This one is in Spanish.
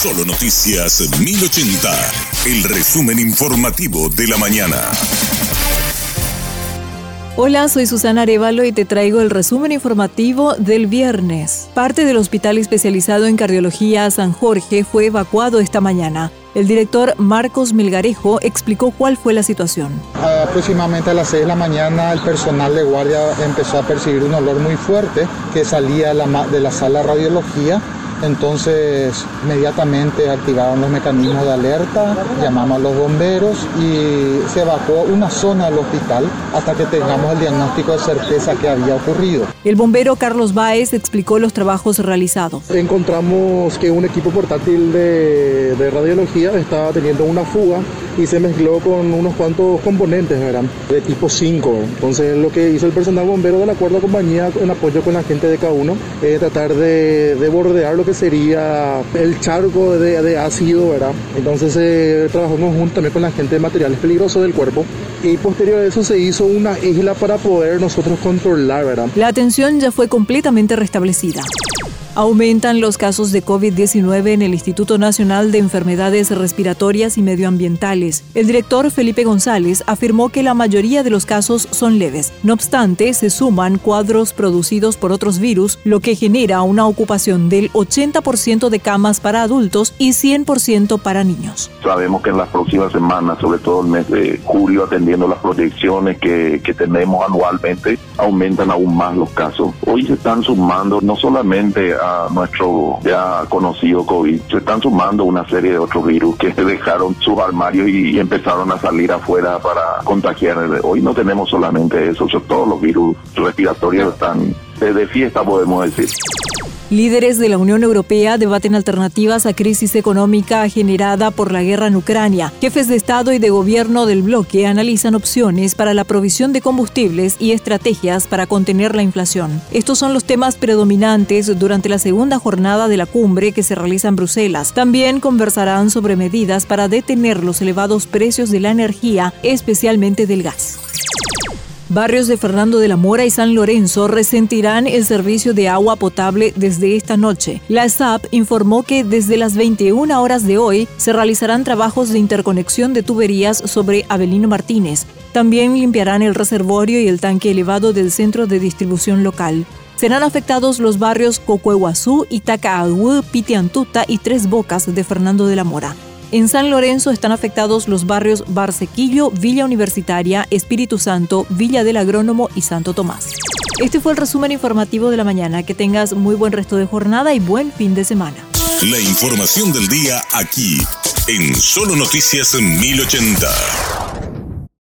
Solo Noticias 1080, el resumen informativo de la mañana. Hola, soy Susana Arevalo y te traigo el resumen informativo del viernes. Parte del hospital especializado en cardiología San Jorge fue evacuado esta mañana. El director Marcos Milgarejo explicó cuál fue la situación. Aproximadamente a las 6 de la mañana el personal de guardia empezó a percibir un olor muy fuerte que salía de la sala de radiología entonces, inmediatamente activaron los mecanismos de alerta, llamamos a los bomberos y se evacuó una zona del hospital hasta que tengamos el diagnóstico de certeza que había ocurrido. El bombero Carlos Báez explicó los trabajos realizados. Encontramos que un equipo portátil de, de radiología estaba teniendo una fuga y se mezcló con unos cuantos componentes, ¿verdad? De tipo 5. Entonces lo que hizo el personal bombero de la cuarta compañía en apoyo con la gente de K1 es tratar de, de bordear lo que sería el charco de, de ácido, ¿verdad? Entonces eh, trabajamos junto también con la gente de materiales peligrosos del cuerpo y posterior a eso se hizo una isla para poder nosotros controlar, ¿verdad? La atención ya fue completamente restablecida. Aumentan los casos de COVID-19 en el Instituto Nacional de Enfermedades Respiratorias y Medioambientales. El director Felipe González afirmó que la mayoría de los casos son leves. No obstante, se suman cuadros producidos por otros virus, lo que genera una ocupación del 80% de camas para adultos y 100% para niños. Sabemos que en las próximas semanas, sobre todo el mes de julio, atendiendo las proyecciones que, que tenemos anualmente, aumentan aún más los casos. Hoy se están sumando no solamente a nuestro ya conocido COVID. Se están sumando una serie de otros virus que dejaron sus armarios y empezaron a salir afuera para contagiar. Hoy no tenemos solamente eso, todos los virus respiratorios están de fiesta, podemos decir. Líderes de la Unión Europea debaten alternativas a crisis económica generada por la guerra en Ucrania. Jefes de Estado y de Gobierno del bloque analizan opciones para la provisión de combustibles y estrategias para contener la inflación. Estos son los temas predominantes durante la segunda jornada de la cumbre que se realiza en Bruselas. También conversarán sobre medidas para detener los elevados precios de la energía, especialmente del gas. Barrios de Fernando de la Mora y San Lorenzo resentirán el servicio de agua potable desde esta noche. La SAP informó que desde las 21 horas de hoy se realizarán trabajos de interconexión de tuberías sobre Avelino Martínez. También limpiarán el reservorio y el tanque elevado del centro de distribución local. Serán afectados los barrios Cocueguazú, Itacaagüe, Pitiantuta y Tres Bocas de Fernando de la Mora. En San Lorenzo están afectados los barrios Barsequillo, Villa Universitaria, Espíritu Santo, Villa del Agrónomo y Santo Tomás. Este fue el resumen informativo de la mañana. Que tengas muy buen resto de jornada y buen fin de semana. La información del día aquí, en Solo Noticias 1080.